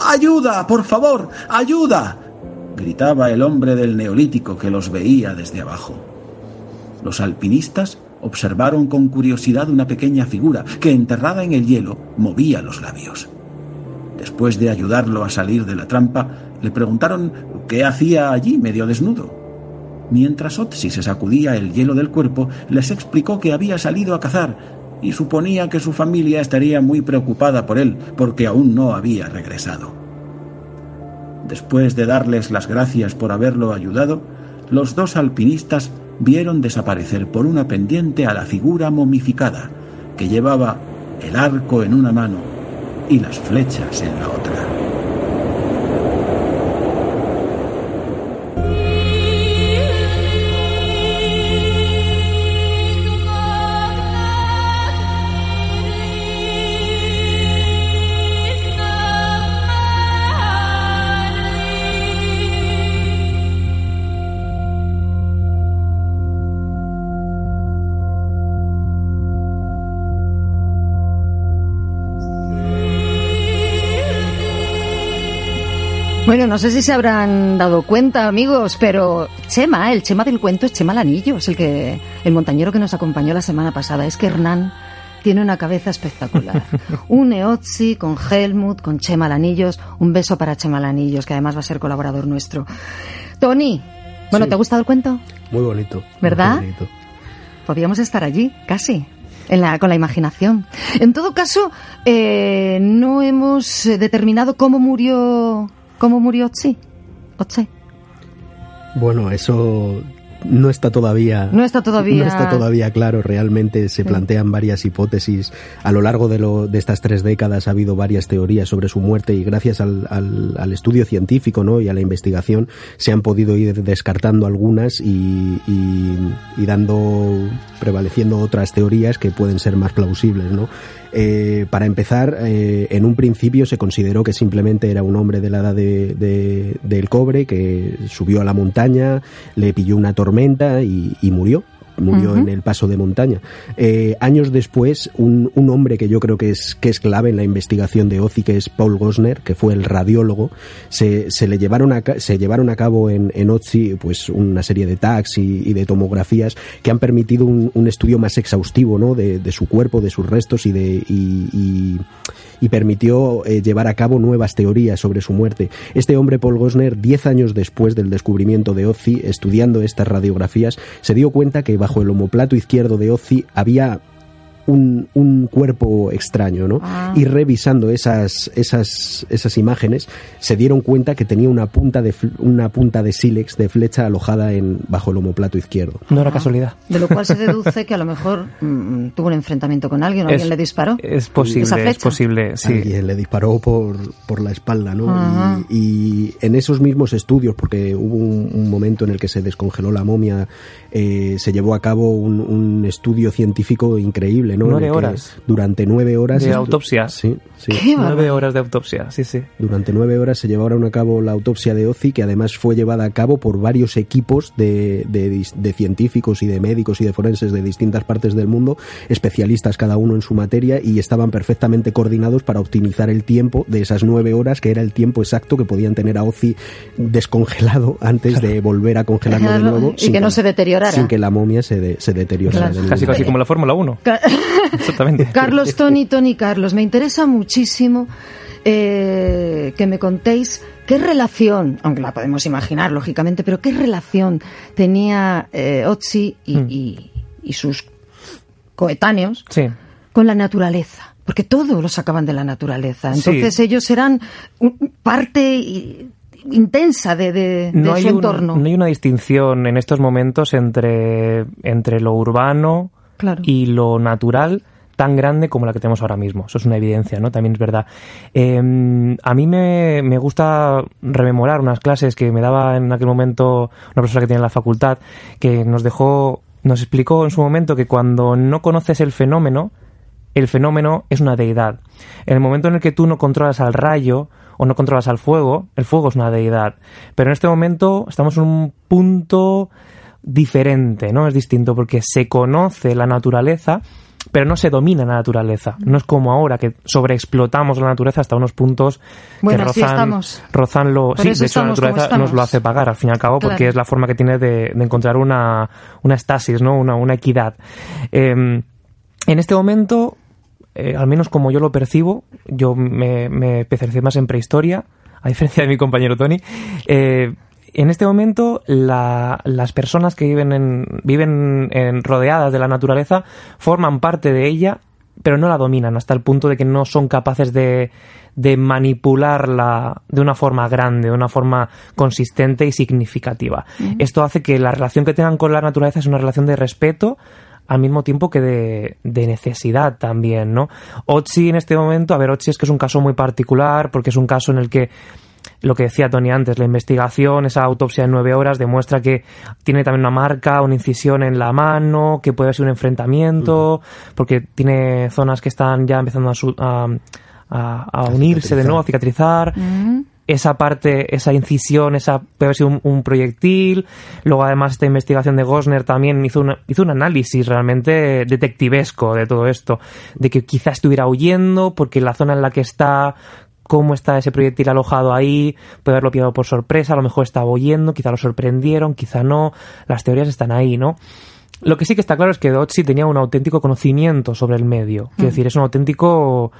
¡Ayuda! ¡Por favor! ¡Ayuda! Gritaba el hombre del neolítico que los veía desde abajo. Los alpinistas observaron con curiosidad una pequeña figura que, enterrada en el hielo, movía los labios. Después de ayudarlo a salir de la trampa, le preguntaron qué hacía allí medio desnudo. Mientras Otzi se sacudía el hielo del cuerpo, les explicó que había salido a cazar y suponía que su familia estaría muy preocupada por él porque aún no había regresado. Después de darles las gracias por haberlo ayudado, los dos alpinistas vieron desaparecer por una pendiente a la figura momificada, que llevaba el arco en una mano y las flechas en la otra. Bueno, no sé si se habrán dado cuenta, amigos, pero Chema, el Chema del cuento es Chema Lanillo, es el que el montañero que nos acompañó la semana pasada. Es que Hernán tiene una cabeza espectacular. Un Eotzi con Helmut, con Chema Lanillos. Un beso para Chema Lanillos, que además va a ser colaborador nuestro. Tony, bueno, Sí. ¿te ha gustado el cuento? Muy bonito. ¿Verdad? Muy bonito. Podríamos estar allí, casi. En la, con la imaginación. En todo caso, eh, no hemos eh, determinado cómo murió, cómo murió Otzi. Otzi. Bueno, eso no está todavía No está todavía- no está todavía claro realmente se plantean varias hipótesis a lo largo de, lo, de estas tres décadas ha habido varias teorías sobre su muerte y gracias al, al- al estudio científico ¿no? y a la investigación se han podido ir descartando algunas y, y- y dando prevaleciendo otras teorías que pueden ser más plausibles ¿no? Eh, para empezar, eh, en un principio se consideró que simplemente era un hombre de la edad de- de- del cobre que subió a la montaña, le pilló una tormenta y murió. Murió en el paso de montaña. Eh, años después, un, un hombre que yo creo que es, que es clave en la investigación de Ozzy, que es Paul Gosner, que fue el radiólogo, se, se le llevaron a, se llevaron a cabo en, en Ozzy pues, una serie de tags y, y de tomografías que han permitido un, un estudio más exhaustivo ¿no? de, de su cuerpo, de sus restos y, de, y, y- y permitió eh, llevar a cabo nuevas teorías sobre su muerte. Este hombre, Paul Gosner, diez años después del descubrimiento de Ozzy, estudiando estas radiografías, se dio cuenta que bajo el omoplato izquierdo de Ozzy había un, un cuerpo extraño, ¿no? Ah. Y revisando esas, esas, esas imágenes, se dieron cuenta que tenía una punta de, una punta de sílex de flecha alojada en, bajo el omoplato izquierdo. No era casualidad. De lo cual se deduce que a lo mejor mm, tuvo un enfrentamiento con alguien, o alguien Es- le disparó. Es posible, Esa es posible, sí. Alguien le disparó por, por la espalda, ¿no? Y, y en esos mismos estudios, porque hubo un, un momento en el que se descongeló la momia, eh, se llevó a cabo un, un estudio científico increíble, Nueve horas. Durante nueve horas. De autopsia. Sí, sí. Qué Nueve horas de autopsia, sí, sí. Durante nueve horas se llevaron a cabo la autopsia de Ozzy, que además fue llevada a cabo por varios equipos de, de dis- de científicos y de médicos y de forenses de distintas partes del mundo, especialistas cada uno en su materia, y estaban perfectamente coordinados para optimizar el tiempo de esas nueve horas, que era el tiempo exacto que podían tener a Ozzy descongelado antes de volver a congelarlo de nuevo. y que no se deteriorara. Sin que la momia se, de- se deteriorara. Claro. Casi, casi como la Fórmula 1. Exactamente. Carlos, Tony, Tony, Carlos, me interesa muchísimo eh, que me contéis qué relación, aunque la podemos imaginar, lógicamente, pero qué relación tenía eh, Otzi y, Mm. y- y sus coetáneos Sí. con la naturaleza. Porque todos lo sacaban de la naturaleza. Sí. Entonces ellos eran parte intensa de, de- no su un- entorno. no hay una distinción en estos momentos entre, entre lo urbano Claro. y lo natural tan grande como la que tenemos ahora mismo. Eso es una evidencia, ¿no? También es verdad. Eh, a mí me, me gusta rememorar unas clases que me daba en aquel momento una profesora que tiene en la facultad, que nos dejó, nos explicó en su momento que cuando no conoces el fenómeno, el fenómeno es una deidad. En el momento en el que tú no controlas al rayo o no controlas al fuego, el fuego es una deidad. Pero en este momento estamos en un punto diferente, ¿no? Es distinto porque se conoce la naturaleza, pero no se domina la naturaleza. No es como ahora que sobreexplotamos la naturaleza hasta unos puntos Bueno, que rozan, rozan lo... Por Sí, de hecho la naturaleza nos lo hace pagar al fin y al cabo porque es la forma que tiene de, de encontrar una, una estasis, ¿no? Una, una equidad. Eh, en este momento, eh, al menos como yo lo percibo, yo me, me especialicé más en prehistoria, a diferencia de mi compañero Tony. eh, en este momento, la- las personas que viven, en, viven en, rodeadas de la naturaleza forman parte de ella, pero no la dominan hasta el punto de que no son capaces de, de manipularla de una forma grande, de una forma consistente y significativa. Esto hace que la relación que tengan con la naturaleza es una relación de respeto, al mismo tiempo que de, de necesidad también, ¿no? Otzi en este momento, a ver, Otzi es que es un caso muy particular porque es un caso en el que lo que decía Tony antes, la investigación, esa autopsia de nueve horas demuestra que tiene también una marca, una incisión en la mano, que puede ser un enfrentamiento, porque tiene zonas que están ya empezando a, su- a, a- a unirse de nuevo, a cicatrizar. Esa parte, esa incisión, esa puede haber sido un, un proyectil. Luego, además, esta investigación de Gosner también hizo, una- hizo un análisis realmente detectivesco de todo esto, de que quizá estuviera huyendo porque la zona en la que está cómo está ese proyectil alojado ahí, puede haberlo pillado por sorpresa, a lo mejor estaba oyendo, quizá lo sorprendieron, quizá no, las teorías están ahí, ¿no? Lo que sí que está claro es que Dotsi tenía un auténtico conocimiento sobre el medio, quiero decir, es un auténtico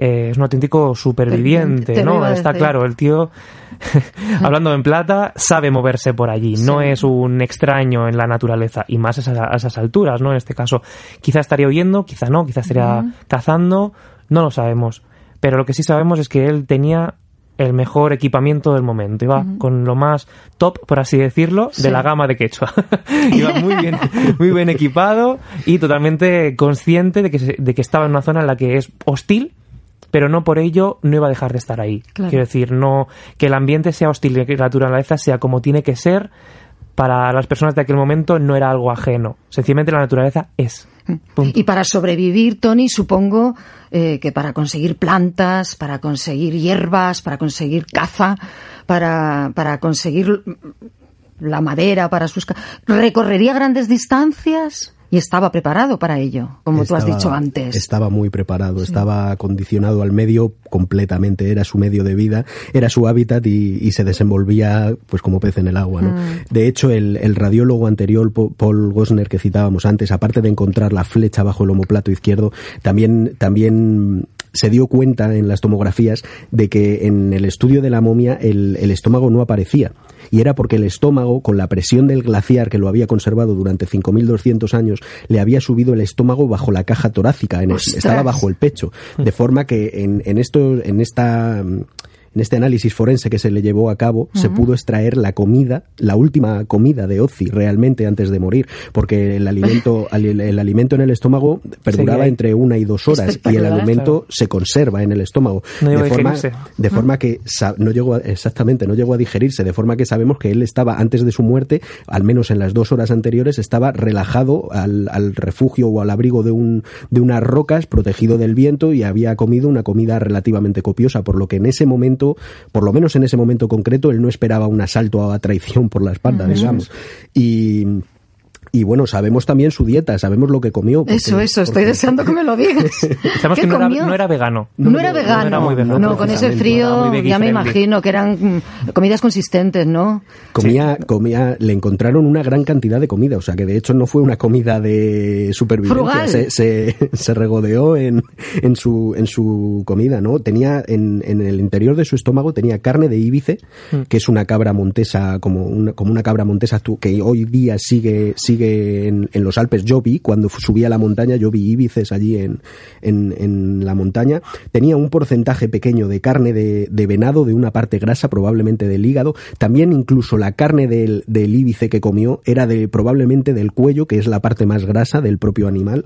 eh, es un auténtico superviviente, Te ¿no? Está claro, el tío, hablando en plata, sabe moverse por allí, no es un extraño en la naturaleza, y más a esas, a esas alturas, ¿no? En este caso, quizá estaría huyendo, quizá no, quizá estaría cazando, no lo sabemos. Pero lo que sí sabemos es que él tenía el mejor equipamiento del momento, iba con lo más top, por así decirlo, Sí. de la gama de Quechua. iba muy bien, muy bien equipado y totalmente consciente de que, se- de que estaba en una zona en la que es hostil, pero no por ello no iba a dejar de estar ahí. Claro. Quiero decir, no que el ambiente sea hostil y que la naturaleza sea como tiene que ser para las personas de aquel momento no era algo ajeno. Sencillamente la naturaleza es. Y para sobrevivir, Tony, supongo eh, que para conseguir plantas, para conseguir hierbas, para conseguir caza, para, para conseguir la madera para sus... ¿Recorrería grandes distancias? Y estaba preparado para ello, como tú has dicho antes. Estaba muy preparado, estaba acondicionado al medio completamente, era su medio de vida, era su hábitat y, y se desenvolvía pues como pez en el agua. ¿no? De hecho, el, el radiólogo anterior, Paul Gosner, que citábamos antes, aparte de encontrar la flecha bajo el omoplato izquierdo, también, también se dio cuenta en las tomografías de que en el estudio de la momia el, el estómago no aparecía. Y era porque el estómago, con la presión del glaciar que lo había conservado durante 5.200 años, le había subido el estómago bajo la caja torácica, en el- estaba bajo el pecho. De forma que en, en, esto, en esta... En este análisis forense que se le llevó a cabo, se pudo extraer la comida, la última comida de Ozzy realmente antes de morir, porque el alimento, el, el alimento en el estómago perduraba entre una y dos horas y el alimento Claro. se conserva en el estómago. No de forma, de forma que no llegó a- exactamente no llegó a digerirse de forma que sabemos que él estaba antes de su muerte al menos en las dos horas anteriores estaba relajado al, al refugio o al abrigo de un de unas rocas protegido del viento y había comido una comida relativamente copiosa por lo que en ese momento por lo menos en ese momento concreto él no esperaba un asalto a traición por la espalda digamos. Y y bueno, sabemos también su dieta, sabemos lo que comió. porque- Eso, eso, estoy porque- deseando que me lo digas. Sabemos ¿Qué que no era, comió? no era vegano. No, era vegano. No era muy vegano. No, con ese frío ya me imagino que eran mm, comidas consistentes, ¿no? Comía, comía, le encontraron una gran cantidad de comida, o sea que de hecho no fue una comida de supervivencia, se, se, se regodeó en, en su, en su comida, ¿no? Tenía en, en el interior de su estómago tenía carne de íbice, que es una cabra montesa, como una, como una cabra montesa que hoy día sigue, sigue en, en los Alpes. Yo vi, cuando subí a la montaña, yo vi íbices allí en, en, la montaña. Tenía un porcentaje pequeño de carne de, de venado, de una parte grasa, probablemente del hígado. También incluso la carne del, del íbice que comió era de probablemente del cuello, que es la parte más grasa del propio animal.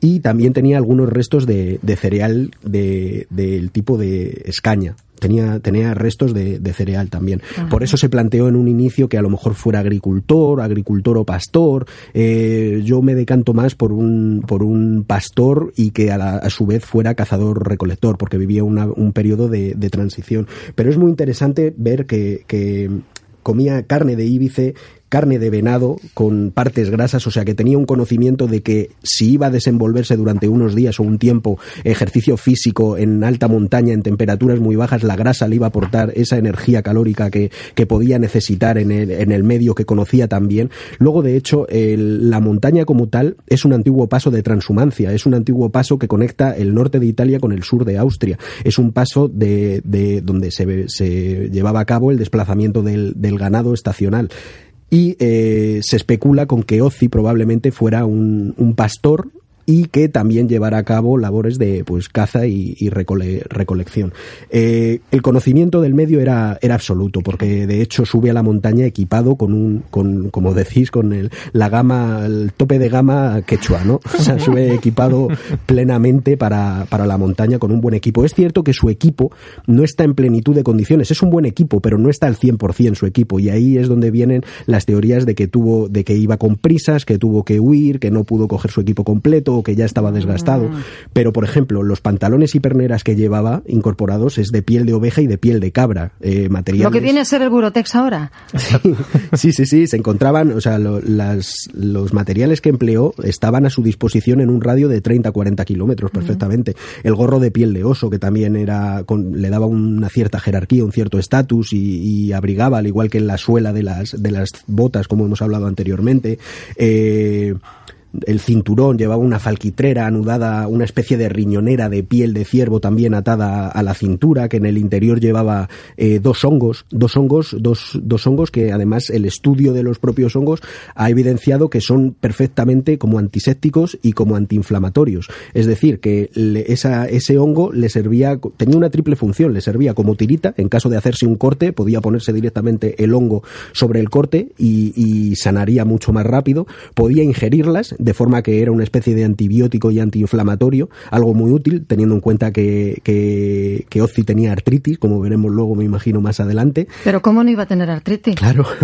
Y también tenía algunos restos de, de cereal de- del tipo de escaña. Tenía, tenía restos de, de cereal también. Por eso se planteó en un inicio que a lo mejor fuera agricultor, agricultor o pastor. Eh, yo me decanto más por un, por un pastor y que a, la- a su vez fuera cazador-recolector, porque vivía una- un periodo de, de transición. Pero es muy interesante ver que, que comía carne de íbice, carne de venado con partes grasas, o sea que tenía un conocimiento de que si iba a desenvolverse durante unos días o un tiempo ejercicio físico en alta montaña, en temperaturas muy bajas, la grasa le iba a aportar esa energía calórica que, que podía necesitar en el, en el medio que conocía también. Luego, de hecho, la montaña como tal es un antiguo paso de transhumancia, es un antiguo paso que conecta el norte de Italia con el sur de Austria. Es un paso de, de donde se, se llevaba a cabo el desplazamiento del, del ganado estacional y eh, se especula con que Ozzy probablemente fuera un, un pastor y que también llevara a cabo labores de pues caza y, y recole- recolección. Eh, el conocimiento del medio era, era absoluto, porque de hecho sube a la montaña equipado con un, con, como decís, con el, la gama, el tope de gama quechua, ¿no? O sea, sube equipado plenamente para, para la montaña con un buen equipo. Es cierto que su equipo no está en plenitud de condiciones, es un buen equipo, pero no está al 100% su equipo, y ahí es donde vienen las teorías de que tuvo, de que iba con prisas, que tuvo que huir, que no pudo coger su equipo completo, o que ya estaba desgastado. Mm. Pero, por ejemplo, los pantalones y perneras que llevaba incorporados es de piel de oveja y de piel de cabra. Eh, materiales. Lo que viene a ser el Burotex ahora. Sí, sí, sí, se encontraban, o sea, lo- las- los materiales que empleó estaban a su disposición en un radio de 30-40 kilómetros perfectamente. El gorro de piel de oso, que también era con- le daba una cierta jerarquía, un cierto estatus y, y abrigaba, al igual que en la suela de las, de las botas, como hemos hablado anteriormente. Eh, el cinturón llevaba una falquitrera anudada, una especie de riñonera de piel de ciervo también atada a la cintura, que en el interior llevaba eh, dos hongos, dos hongos, dos, dos hongos que además el estudio de los propios hongos ha evidenciado que son perfectamente como antisépticos y como antiinflamatorios. Es decir, que le- esa, ese hongo le servía, tenía una triple función, le servía como tirita, en caso de hacerse un corte, podía ponerse directamente el hongo sobre el corte y, y sanaría mucho más rápido, podía ingerirlas de forma que era una especie de antibiótico y antiinflamatorio, algo muy útil, teniendo en cuenta que, que, que Ozzy tenía artritis, como veremos luego, me imagino, más adelante. Pero ¿cómo no iba a tener artritis? Claro.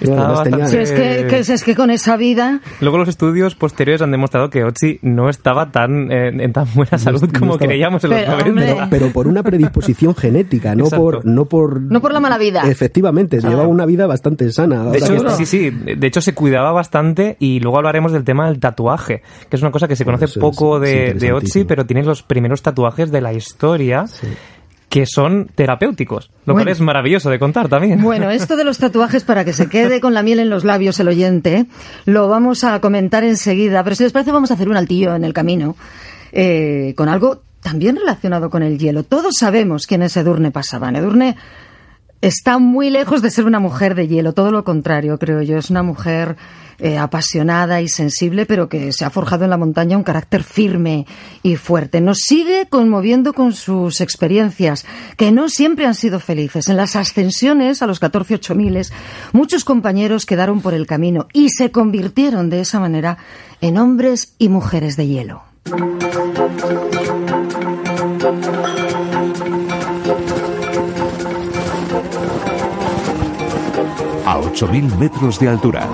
Estaba tenía- Si es que, que- si es que con esa vida... Luego los estudios posteriores han demostrado que Otzi no estaba tan eh, en tan buena salud no como estaba. creíamos en los Pero, 90. hombre. pero, pero por una predisposición genética, no Exacto. por, no por No por la mala vida. Efectivamente, llevaba una vida bastante sana. De hecho, que- sí, sí, de hecho se cuidaba bastante y luego hablaremos del tema del tatuaje, que es una cosa que se conoce poco es de, de. Otzi, pero tiene los primeros tatuajes de la historia que son terapéuticos, lo Bueno. cual es maravilloso de contar también. Bueno, esto de los tatuajes, para que se quede con la miel en los labios el oyente, lo vamos a comentar enseguida. Pero si les parece, vamos a hacer un altillo en el camino eh, con algo también relacionado con el hielo. Todos sabemos quién es Edurne Pasaban. Edurne está muy lejos de ser una mujer de hielo, todo lo contrario, creo yo. Es una mujer eh, apasionada y sensible, pero que se ha forjado en la montaña un carácter firme y fuerte. Nos sigue conmoviendo con sus experiencias, que no siempre han sido felices. En las ascensiones a los 14 miles, muchos compañeros quedaron por el camino y se convirtieron de esa manera en hombres y mujeres de hielo. 8.000 metros de altura.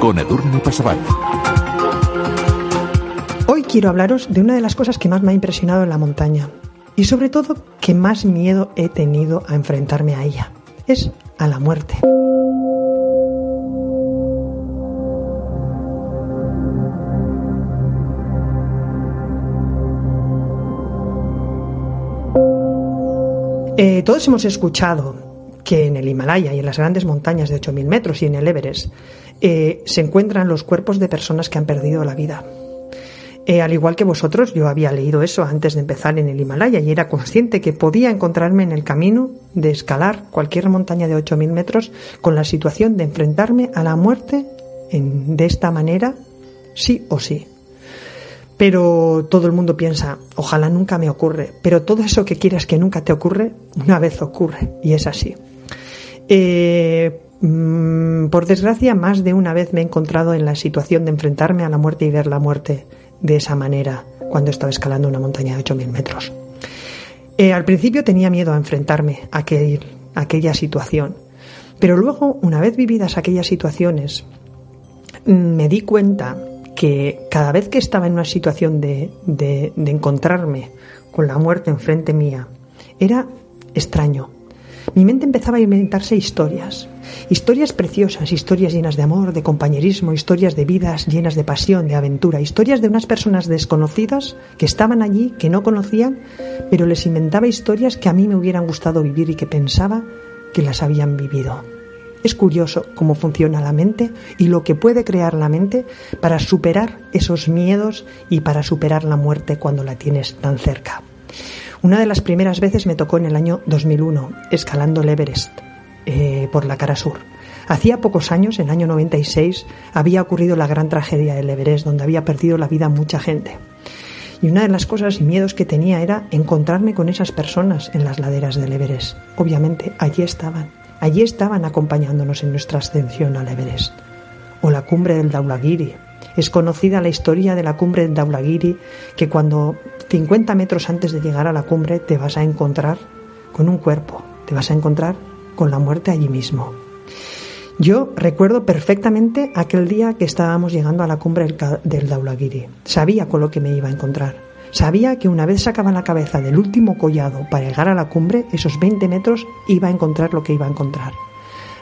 Con Edurne Pasaban. Hoy quiero hablaros de una de las cosas que más me ha impresionado en la montaña y sobre todo que más miedo he tenido a enfrentarme a ella. Es a la muerte. Eh, todos hemos escuchado que en el Himalaya y en las grandes montañas de 8.000 metros y en el Everest eh, se encuentran los cuerpos de personas que han perdido la vida. Eh, al igual que vosotros, yo había leído eso antes de empezar en el Himalaya y era consciente que podía encontrarme en el camino de escalar cualquier montaña de 8.000 metros con la situación de enfrentarme a la muerte en- de esta manera, sí o sí. Pero todo el mundo piensa, ojalá nunca me ocurre, pero todo eso que quieras que nunca te ocurre, una vez ocurre, y es así. Eh, mm, por desgracia, más de una vez me he encontrado en la situación de enfrentarme a la muerte y ver la muerte de esa manera cuando estaba escalando una montaña de 8.000 metros. Eh, al principio tenía miedo a enfrentarme a aquella situación, pero luego, una vez vividas aquellas situaciones, mm, me di cuenta que cada vez que estaba en una situación de, de- encontrarme con la muerte enfrente mía, era extraño. Mi mente empezaba a inventarse historias, historias preciosas, historias llenas de amor, de compañerismo, historias de vidas llenas de pasión, de aventura, historias de unas personas desconocidas que estaban allí, que no conocían, pero les inventaba historias que a mí me hubieran gustado vivir y que pensaba que las habían vivido. Es curioso cómo funciona la mente y lo que puede crear la mente para superar esos miedos y para superar la muerte cuando la tienes tan cerca. Una de las primeras veces me tocó en el año 2001, escalando el Everest eh, por la cara sur. Hacía pocos años, en el año 96, había ocurrido la gran tragedia del Everest, donde había perdido la vida mucha gente. Y una de las cosas y miedos que tenía era encontrarme con esas personas en las laderas del Everest. Obviamente, allí estaban. Allí estaban acompañándonos en nuestra ascensión al Everest. O la cumbre del Daulagiri. Es conocida la historia de la cumbre del Daulagiri, que cuando 50 metros antes de llegar a la cumbre te vas a encontrar con un cuerpo, te vas a encontrar con la muerte allí mismo. Yo recuerdo perfectamente aquel día que estábamos llegando a la cumbre del, Daulagiri. Sabía con lo que me iba a encontrar. Sabía que una vez sacaba la cabeza del último collado para llegar a la cumbre, esos 20 metros, iba a encontrar lo que iba a encontrar.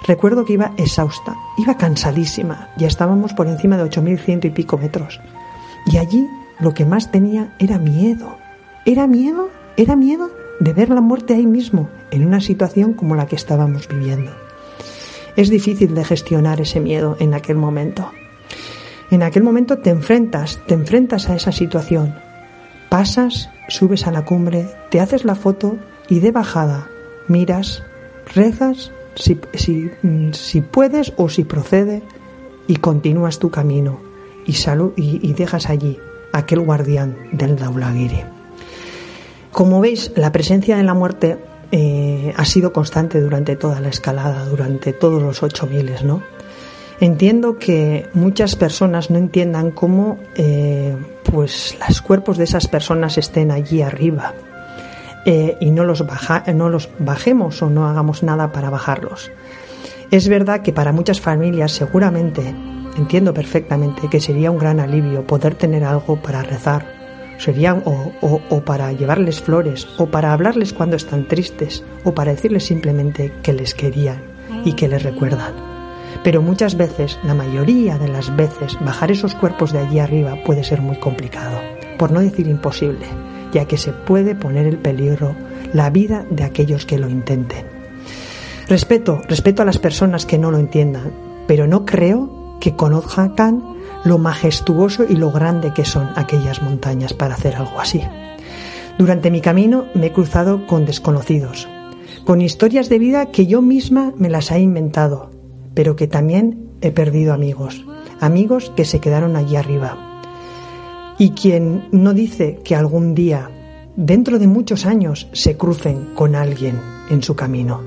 Recuerdo que iba exhausta, iba cansadísima, ya estábamos por encima de 8.100 y pico metros. Y allí lo que más tenía era miedo. Era miedo, era miedo de ver la muerte ahí mismo, en una situación como la que estábamos viviendo. Es difícil de gestionar ese miedo en aquel momento. En aquel momento te enfrentas, te enfrentas a esa situación. Pasas, subes a la cumbre, te haces la foto y de bajada miras, rezas si, si, mm, si puedes o si procede y continúas tu camino y, salu- y, dejas allí aquel guardián del Daulagiri. Como veis, la presencia de la muerte eh, ha sido constante durante toda la escalada, durante todos los 8000, ¿no? Entiendo que muchas personas no entiendan cómo eh, pues los cuerpos de esas personas estén allí arriba eh, y no los, baja, no los bajemos o no hagamos nada para bajarlos. Es verdad que para muchas familias seguramente, entiendo perfectamente que sería un gran alivio poder tener algo para rezar, o- o para llevarles flores, o para hablarles cuando están tristes, o para decirles simplemente que les querían y que les recuerdan. Pero muchas veces, la mayoría de las veces, bajar esos cuerpos de allí arriba puede ser muy complicado, por no decir imposible, ya que se puede poner en peligro la vida de aquellos que lo intenten. Respeto, respeto a las personas que no lo entiendan, pero no creo que conozcan lo majestuoso y lo grande que son aquellas montañas para hacer algo así. Durante mi camino me he cruzado con desconocidos, con historias de vida que yo misma me las he inventado, pero que también he perdido amigos, amigos que se quedaron allí arriba. Y quien no dice que algún día, dentro de muchos años, se crucen con alguien en su camino.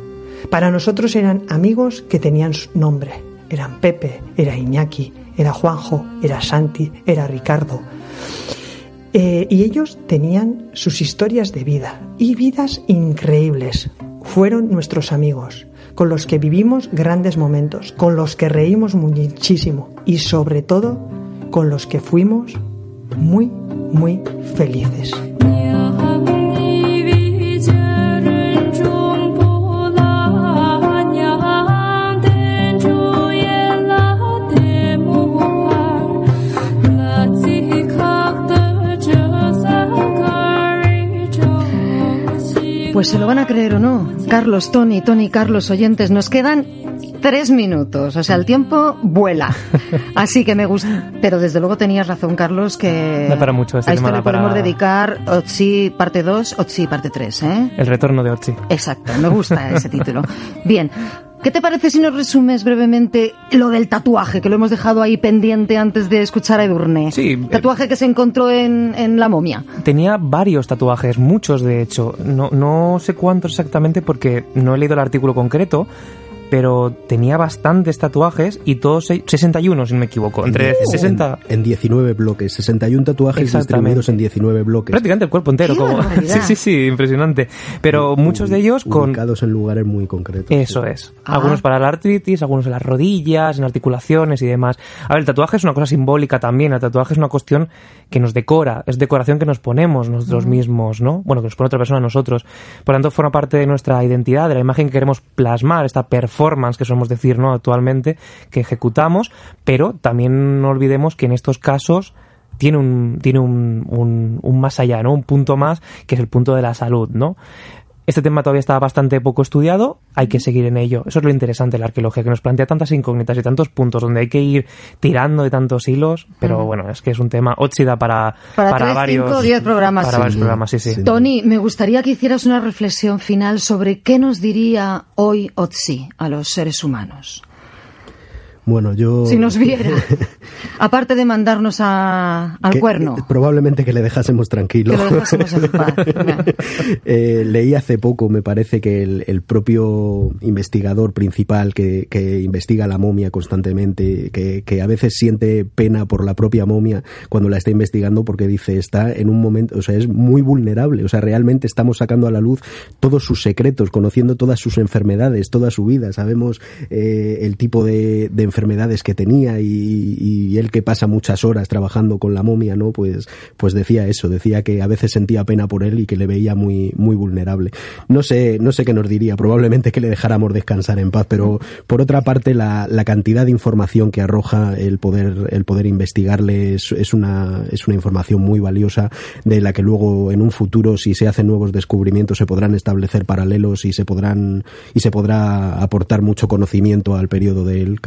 Para nosotros eran amigos que tenían su nombre. Eran Pepe, era Iñaki, era Juanjo, era Santi, era Ricardo. Eh, y ellos tenían sus historias de vida y vidas increíbles. Fueron nuestros amigos, con los que vivimos grandes momentos, con los que reímos muchísimo y sobre todo con los que fuimos muy, muy felices. Pues se lo van a creer o no. Carlos, Tony, Tony, Carlos, oyentes, nos quedan tres minutos. O sea, el tiempo vuela. Así que me gusta. Pero desde luego tenías razón, Carlos, que Da para mucho este a esto le para- podemos dedicar Otsi parte 2, Otsi parte 3, ¿eh? El retorno de Ochi. Exacto, me gusta ese título. Bien, ¿qué te parece si nos resumes brevemente lo del tatuaje, que lo hemos dejado ahí pendiente antes de escuchar a Edurne? Sí, Tatuaje que se encontró en, en la momia. Tenía varios tatuajes, muchos de hecho. No, no sé cuántos exactamente porque no he leído el artículo concreto, pero tenía bastantes tatuajes y todos, se- 61 si no me equivoco, entre 60... En, en 19 bloques, 61 tatuajes distribuidos en 19 bloques. Prácticamente el cuerpo entero. ¡Qué como! Sí, sí, sí, impresionante. Pero muchos de ellos con... Ubicados en lugares muy concretos. Eso sí. es. Ah. Algunos para la artritis, algunos en las rodillas, en articulaciones y demás. A ver, el tatuaje es una cosa simbólica también. El tatuaje es una cuestión que nos decora, es decoración que nos ponemos nosotros mismos, ¿no? Bueno, que nos pone otra persona a nosotros. Por lo tanto, forma parte de nuestra identidad, de la imagen que queremos plasmar, esta performance que solemos decir, ¿no? Actualmente, que ejecutamos, pero también no olvidemos que en estos casos tiene un, tiene un, un, un más allá, ¿no? Un punto más, que es el punto de la salud, ¿no? Este tema todavía está bastante poco estudiado, hay que seguir en ello. Eso es lo interesante de la arqueología, que nos plantea tantas incógnitas y tantos puntos donde hay que ir tirando de tantos hilos, pero bueno, es que es un tema óxida para, Para tres, varios, cinco, diez programas. Para Sí. varios programas, sí, sí. Sí. Tony, me gustaría que hicieras una reflexión final sobre qué nos diría hoy Otzi a los seres humanos. Bueno, yo... Si nos viera. Aparte de mandarnos a, al que- cuerno. Probablemente que le dejásemos tranquilo. Que lo dejásemos en paz. Eh, leí hace poco, me parece que el, el propio investigador principal que, que investiga la momia constantemente, que, que a veces siente pena por la propia momia cuando la está investigando porque dice está en un momento, o sea, es muy vulnerable, o sea, realmente estamos sacando a la luz todos sus secretos, conociendo todas sus enfermedades, toda su vida, sabemos eh, el tipo de, de enfermedades que tenía y, él que pasa muchas horas trabajando con la momia, ¿no? Pues, pues decía eso, decía que a veces sentía pena por él y que le veía muy, muy vulnerable. No sé, no sé qué nos diría, probablemente que le dejáramos descansar en paz, pero por otra parte la, la cantidad de información que arroja el poder, el poder investigarle es, una, es una información muy valiosa de la que luego en un futuro, si se hacen nuevos descubrimientos, se podrán establecer paralelos y se podrán, y se podrá aportar mucho conocimiento al periodo del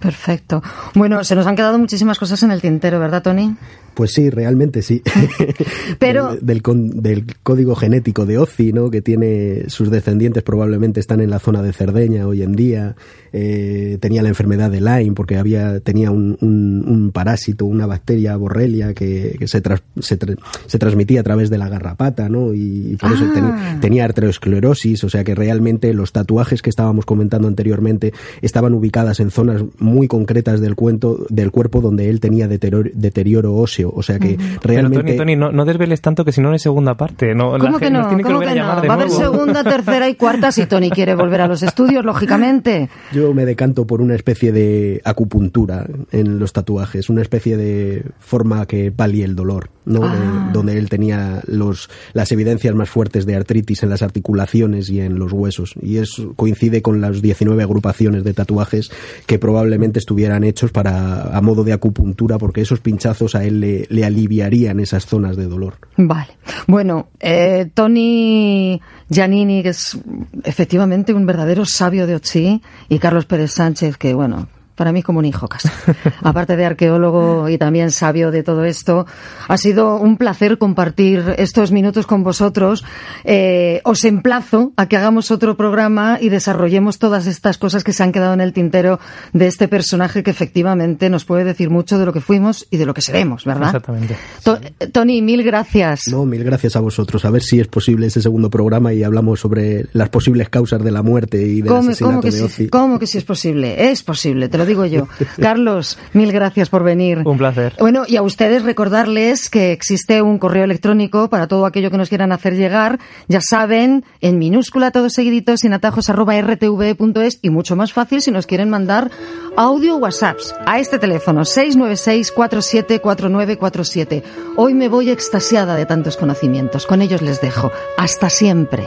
Perfecto. Bueno, se nos han quedado muchísimas cosas en el tintero, ¿verdad, Tony? Pues sí, realmente sí. Pero- del, del con- del código genético de Ozzy, ¿no? Que tiene sus descendientes probablemente están en la zona de Cerdeña hoy en día. Eh, tenía la enfermedad de Lyme porque había tenía un, un- un parásito, una bacteria borrelia que, que se, tras- se, tra- se transmitía a través de la garrapata, ¿no? Y, por eso Ah. teni- tenía arteriosclerosis, o sea que realmente los tatuajes que estábamos comentando anteriormente estaban ubicadas en zonas muy concretas del cuento del cuerpo donde él tenía deterioro, deterioro óseo, o sea que realmente Tony, Tony, no, no desveles tanto que si no no hay segunda parte. No, la ¿Cómo que gente nos no? tiene que ¿Cómo que no? Va a haber segunda, tercera y cuarta si Tony quiere volver a los estudios, lógicamente. Yo me decanto por una especie de acupuntura en los tatuajes, una especie de forma que palie el dolor, ¿no? Ah. De- donde él tenía los, las evidencias más fuertes de artritis en las articulaciones y en los huesos. Y eso coincide con las 19 agrupaciones de tatuajes que probablemente estuvieran hechos para, a modo de acupuntura, porque esos pinchazos a él le, le aliviarían esas zonas de dolor. Vale. Bueno, eh, Tony Giannini, que es efectivamente un verdadero sabio de Ochi, y Carlos Pérez Sánchez, que bueno, para mí es como un hijo casi. Aparte de arqueólogo y también sabio de todo esto, ha sido un placer compartir estos minutos con vosotros. Eh, os emplazo a que hagamos otro programa y desarrollemos todas estas cosas que se han quedado en el tintero de este personaje que efectivamente nos puede decir mucho de lo que fuimos y de lo que seremos, ¿verdad? Exactamente. To- Tony, mil gracias. No, mil gracias a vosotros. A ver si es posible ese segundo programa y hablamos sobre las posibles causas de la muerte y del ¿Cómo, asesinato cómo que de Ozzy. cómo que sí es posible? Es posible, te lo digo yo. Carlos, mil gracias por venir. Un placer. Bueno, y a ustedes recordarles que existe un correo electrónico para todo aquello que nos quieran hacer llegar. Ya saben, en minúscula, todos seguiditos, sin atajos, arroba rtv.es y mucho más fácil si nos quieren mandar audio o WhatsApps a este teléfono 696-474947. Hoy me voy extasiada de tantos conocimientos. Con ellos les dejo. Hasta siempre.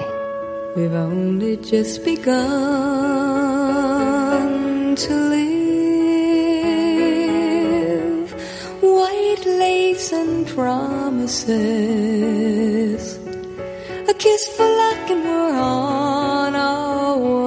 We've only just begun to live. And promises. A kiss for luck and we're on our way.